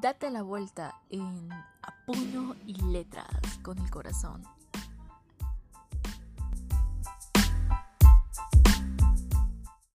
Date la vuelta en A y Letras con el Corazón.